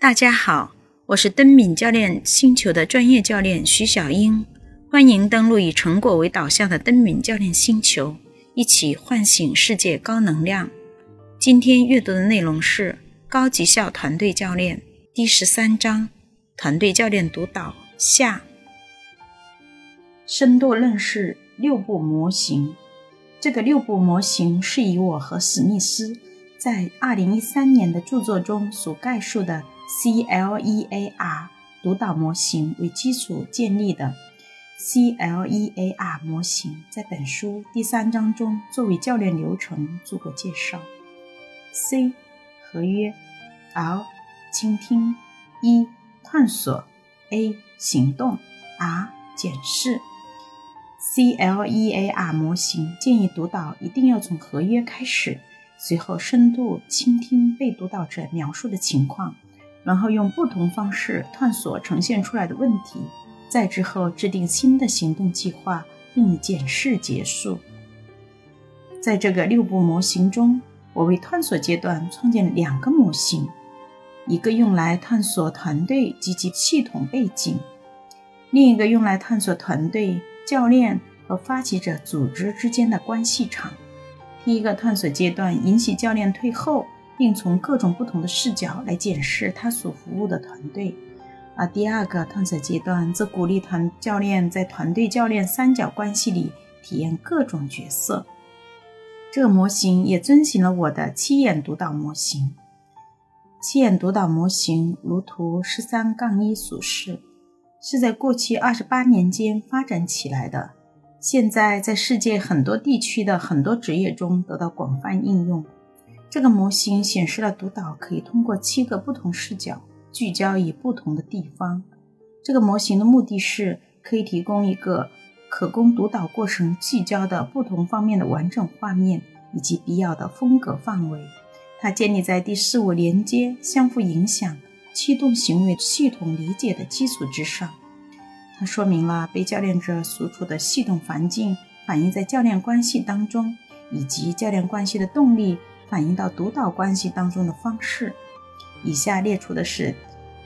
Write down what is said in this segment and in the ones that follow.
大家好，我是登敏教练星球的专业教练徐小英，欢迎登录以成果为导向的登敏教练星球，一起唤醒世界高能量。今天阅读的内容是高绩效团队教练第十三章：团队教练督导下。深度认识六步模型。这个六步模型是以我和史密斯在二零一三年的著作中所概述的。CLEAR 督导模型为基础建立的 CLEAR 模型，在本书第三章中作为教练流程做过介绍。C 合约，L 倾听，E 探索，A 行动，R 检视。CLEAR 模型建议读导一定要从合约开始，随后深度倾听被读导者描述的情况。然后用不同方式探索呈现出来的问题，再之后制定新的行动计划，并以检视结束。在这个六步模型中，我为探索阶段创建两个模型，一个用来探索团队及其系统背景，另一个用来探索团队、教练和发起者组织之间的关系场。第一个探索阶段引起教练退后。并从各种不同的视角来检视他所服务的团队，而第二个探索阶段则鼓励团教练在团队教练三角关系里体验各种角色。这个模型也遵循了我的七眼督导模型。七眼督导模型如图十三杠一所示，是在过去二十八年间发展起来的，现在在世界很多地区的很多职业中得到广泛应用。这个模型显示了督导可以通过七个不同视角聚焦于不同的地方。这个模型的目的是可以提供一个可供督导过程聚焦的不同方面的完整画面以及必要的风格范围。它建立在第四五连接、相互影响、驱动行为系统理解的基础之上。它说明了被教练者所处的系统环境反映在教练关系当中，以及教练关系的动力。反映到督导关系当中的方式，以下列出的是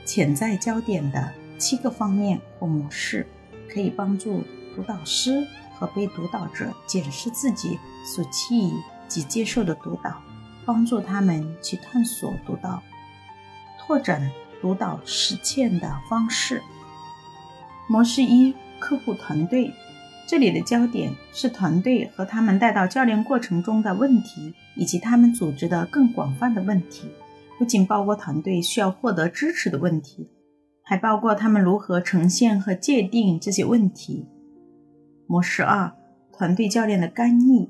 潜在焦点的七个方面或模式，可以帮助督导师和被督导者检视自己所期予及接受的督导，帮助他们去探索督导、拓展督导实践的方式。模式一：客户团队。这里的焦点是团队和他们带到教练过程中的问题，以及他们组织的更广泛的问题，不仅包括团队需要获得支持的问题，还包括他们如何呈现和界定这些问题。模式二：团队教练的干预。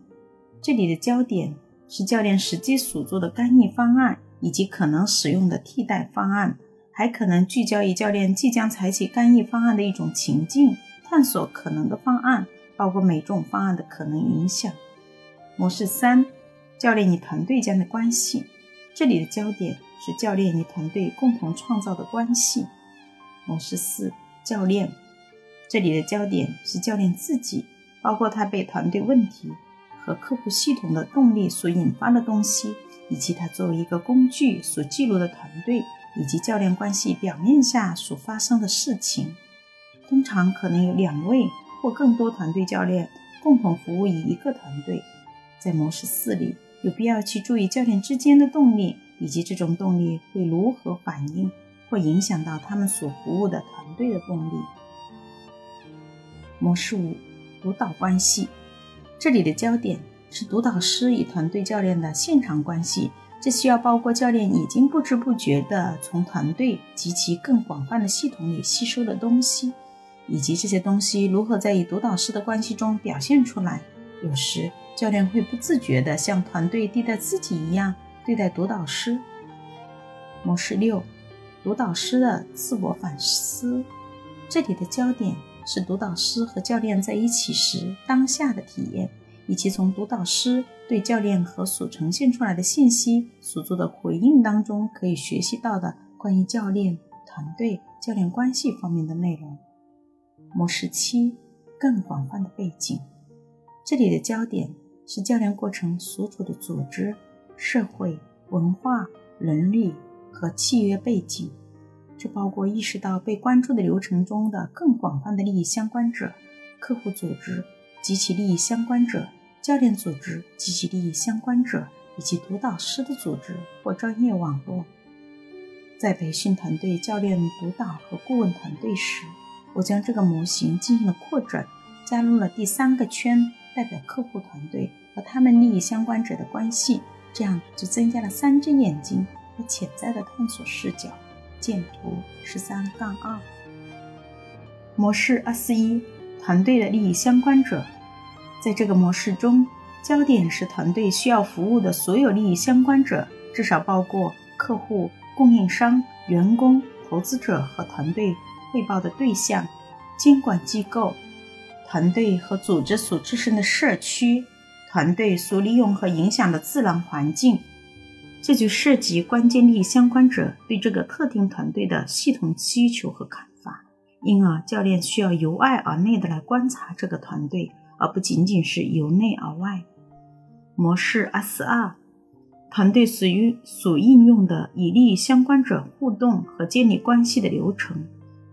这里的焦点是教练实际所做的干预方案，以及可能使用的替代方案，还可能聚焦于教练即将采取干预方案的一种情境。探索可能的方案，包括每种方案的可能影响。模式三：教练与团队间的关系。这里的焦点是教练与团队共同创造的关系。模式四：教练。这里的焦点是教练自己，包括他被团队问题和客户系统的动力所引发的东西，以及他作为一个工具所记录的团队以及教练关系表面下所发生的事情。通常可能有两位或更多团队教练共同服务于一个团队。在模式四里，有必要去注意教练之间的动力，以及这种动力会如何反映或影响到他们所服务的团队的动力。模式五：督导关系。这里的焦点是督导师与团队教练的现场关系，这需要包括教练已经不知不觉地从团队及其更广泛的系统里吸收的东西。以及这些东西如何在与督导师的关系中表现出来？有时教练会不自觉地像团队对待自己一样对待督导师。模式六：督导师的自我反思。这里的焦点是督导师和教练在一起时当下的体验，以及从督导师对教练和所呈现出来的信息所做的回应当中可以学习到的关于教练、团队、教练关系方面的内容。模式七：更广泛的背景。这里的焦点是教练过程所处的组织、社会、文化、伦理和契约背景，这包括意识到被关注的流程中的更广泛的利益相关者、客户组织及其利益相关者、教练组织及其利益相关者，以及督导师的组织或专业网络。在培训团队、教练、督导和顾问团队时，我将这个模型进行了扩展，加入了第三个圈，代表客户团队和他们利益相关者的关系，这样就增加了三只眼睛和潜在的探索视角。见图十三杠二。模式二四一，团队的利益相关者，在这个模式中，焦点是团队需要服务的所有利益相关者，至少包括客户。供应商、员工、投资者和团队汇报的对象、监管机构、团队和组织所置身的社区、团队所利用和影响的自然环境，这就涉及关键利益相关者对这个特定团队的系统需求和看法。因而，教练需要由外而内的来观察这个团队，而不仅仅是由内而外。模式 S 二。团队属于所应用的与利益相关者互动和建立关系的流程，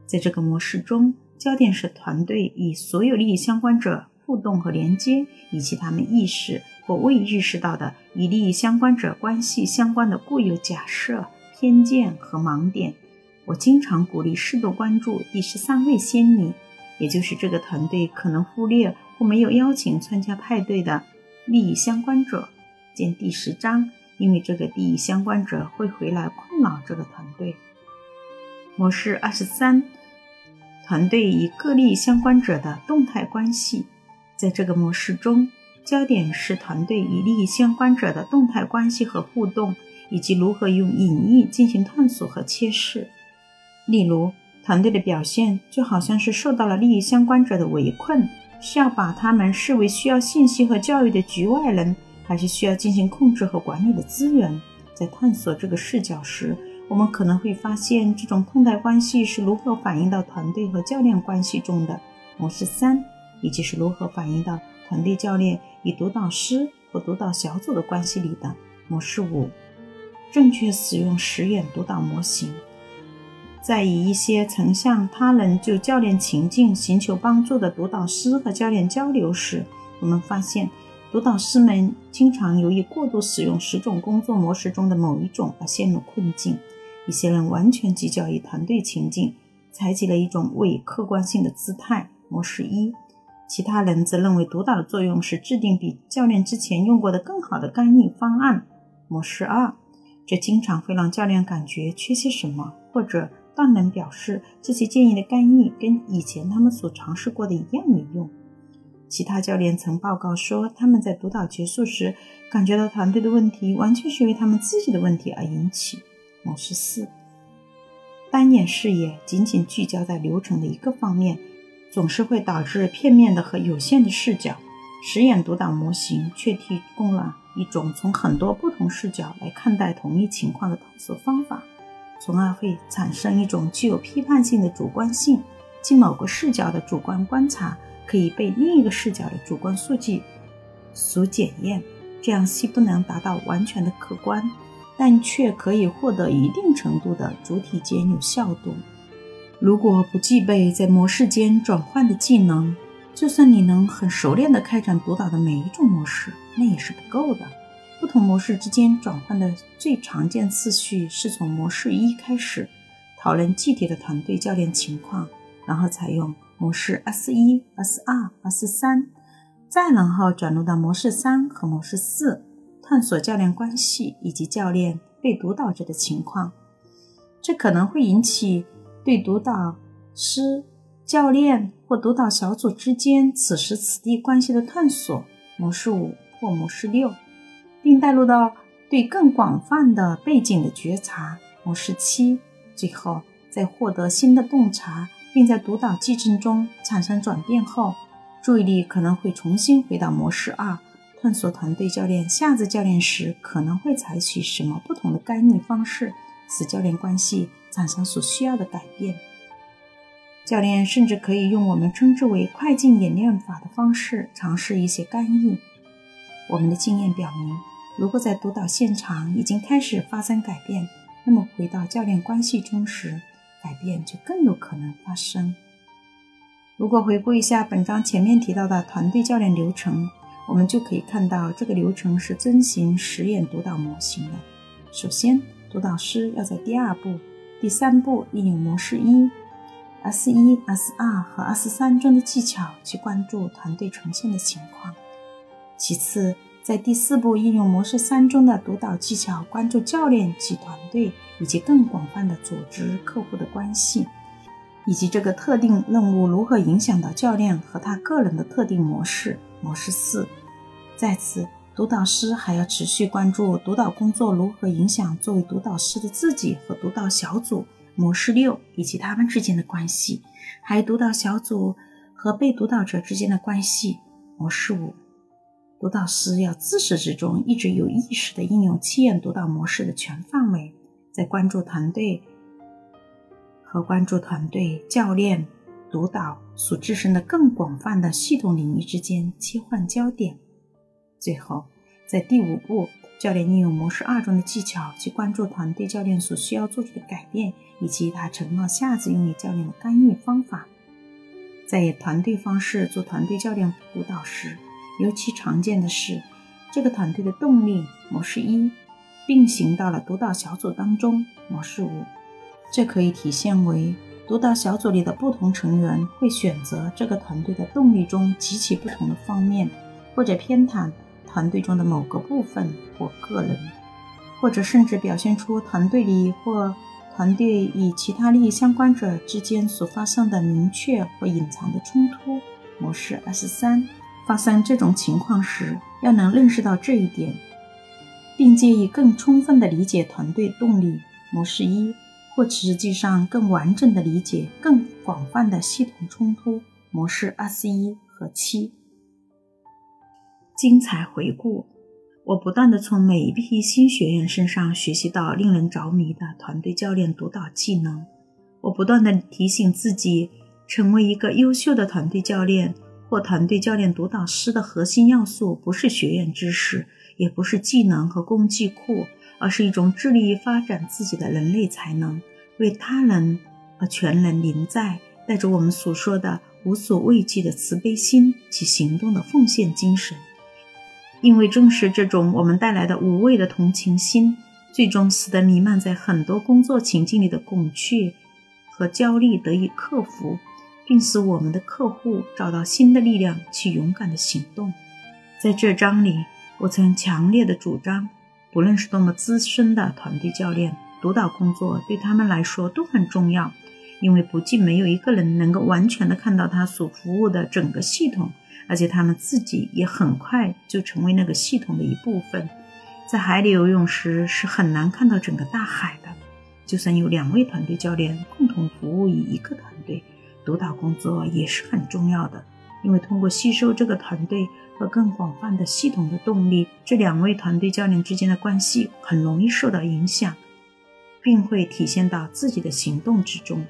在这个模式中，焦点是团队与所有利益相关者互动和连接，以及他们意识或未意识到的与利益相关者关系相关的固有假设、偏见和盲点。我经常鼓励适度关注第十三位仙女，也就是这个团队可能忽略或没有邀请参加派对的利益相关者。见第十章。因为这个利益相关者会回来困扰这个团队。模式二十三，团队与各利益相关者的动态关系。在这个模式中，焦点是团队与利益相关者的动态关系和互动，以及如何用隐喻进行探索和揭示。例如，团队的表现就好像是受到了利益相关者的围困，需要把他们视为需要信息和教育的局外人。还是需要进行控制和管理的资源。在探索这个视角时，我们可能会发现这种动态关系是如何反映到团队和教练关系中的。模式三，以及是如何反映到团队教练与督导师和督导小组的关系里的。模式五，正确使用实验督导模型。在与一些曾向他人就教练情境寻求帮助的督导师和教练交流时，我们发现。督导师们经常由于过度使用十种工作模式中的某一种而陷入困境。一些人完全聚焦于团队情境，采取了一种伪客观性的姿态（模式一）；其他人则认为督导的作用是制定比教练之前用过的更好的干预方案（模式二）。这经常会让教练感觉缺些什么，或者断然表示这些建议的干预跟以前他们所尝试过的一样没用。其他教练曾报告说，他们在督导结束时感觉到团队的问题完全是因为他们自己的问题而引起。模式四，单眼视野仅仅聚焦在流程的一个方面，总是会导致片面的和有限的视角。实验督导模型却提供了一种从很多不同视角来看待同一情况的探索方法，从而会产生一种具有批判性的主观性，即某个视角的主观观察。可以被另一个视角的主观数据所检验，这样既不能达到完全的客观，但却可以获得一定程度的主体间有效度。如果不具备在模式间转换的技能，就算你能很熟练地开展独导的每一种模式，那也是不够的。不同模式之间转换的最常见次序是从模式一开始讨论具体的团队教练情况，然后采用。模式 S 一、S 二、S 三，再然后转入到模式三和模式四，探索教练关系以及教练被督导者的情况。这可能会引起对督导师、教练或督导小组之间此时此地关系的探索。模式五或模式六，并带入到对更广泛的背景的觉察。模式七，最后在获得新的洞察。并在督导机制中产生转变后，注意力可能会重新回到模式二，探索团队教练下次教练时可能会采取什么不同的干预方式，使教练关系产生所需要的改变。教练甚至可以用我们称之为快进演练法的方式尝试一些干预。我们的经验表明，如果在督导现场已经开始发生改变，那么回到教练关系中时，改变就更有可能发生。如果回顾一下本章前面提到的团队教练流程，我们就可以看到这个流程是遵循实验督导模型的。首先，督导师要在第二步、第三步应用模式一、S 一、S 二和 S 三中的技巧去关注团队呈现的情况。其次，在第四步应用模式三中的督导技巧，关注教练及团队以及更广泛的组织客户的关系。以及这个特定任务如何影响到教练和他个人的特定模式。模式四，在此，督导师还要持续关注督导工作如何影响作为督导师的自己和督导小组。模式六，以及他们之间的关系，还有督导小组和被督导者之间的关系。模式五，督导师要自始至终一直有意识地应用七眼督导模式的全范围，在关注团队。和关注团队、教练、督导所置身的更广泛的系统领域之间切换焦点。最后，在第五步，教练应用模式二中的技巧去关注团队教练所需要做出的改变，以及他承诺下次用于教练的干预方法。在以团队方式做团队教练辅导时，尤其常见的是这个团队的动力模式一并行到了督导小组当中模式五。这可以体现为督导小组里的不同成员会选择这个团队的动力中极其不同的方面，或者偏袒团队中的某个部分或个人，或者甚至表现出团队里或团队与其他利益相关者之间所发生的明确或隐藏的冲突。模式 S 三发生这种情况时，要能认识到这一点，并借以更充分地理解团队动力。模式一。或实际上更完整的理解更广泛的系统冲突模式 S 一和七。精彩回顾，我不断的从每一批新学员身上学习到令人着迷的团队教练督导技能。我不断的提醒自己，成为一个优秀的团队教练或团队教练督导师的核心要素，不是学院知识，也不是技能和工具库，而是一种致力于发展自己的人类才能。为他人而全能临在，带着我们所说的无所畏惧的慈悲心及行动的奉献精神。因为正是这种我们带来的无畏的同情心，最终使得弥漫在很多工作情境里的恐惧和焦虑得以克服，并使我们的客户找到新的力量去勇敢的行动。在这章里，我曾强烈的主张，不论是多么资深的团队教练。督导工作对他们来说都很重要，因为不仅没有一个人能够完全的看到他所服务的整个系统，而且他们自己也很快就成为那个系统的一部分。在海里游泳时是很难看到整个大海的，就算有两位团队教练共同服务于一个团队，督导工作也是很重要的，因为通过吸收这个团队和更广泛的系统的动力，这两位团队教练之间的关系很容易受到影响。并会体现到自己的行动之中。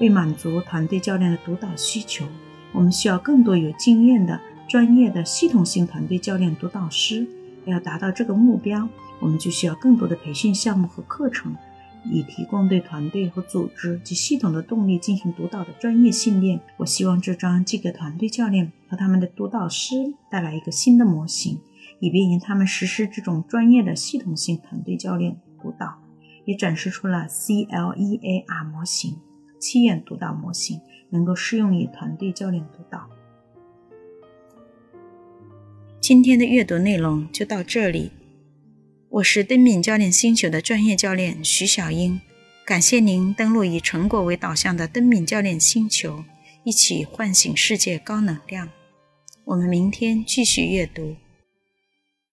为满足团队教练的督导需求，我们需要更多有经验的、专业的系统性团队教练督导师。要达到这个目标，我们就需要更多的培训项目和课程，以提供对团队和组织及系统的动力进行督导的专业训练。我希望这张既给团队教练和他们的督导师带来一个新的模型，以便于他们实施这种专业的系统性团队教练督导。也展示出了 CLEAR 模型七眼督导模型能够适用于团队教练督导。今天的阅读内容就到这里，我是登敏教练星球的专业教练徐小英，感谢您登录以成果为导向的登敏教练星球，一起唤醒世界高能量。我们明天继续阅读。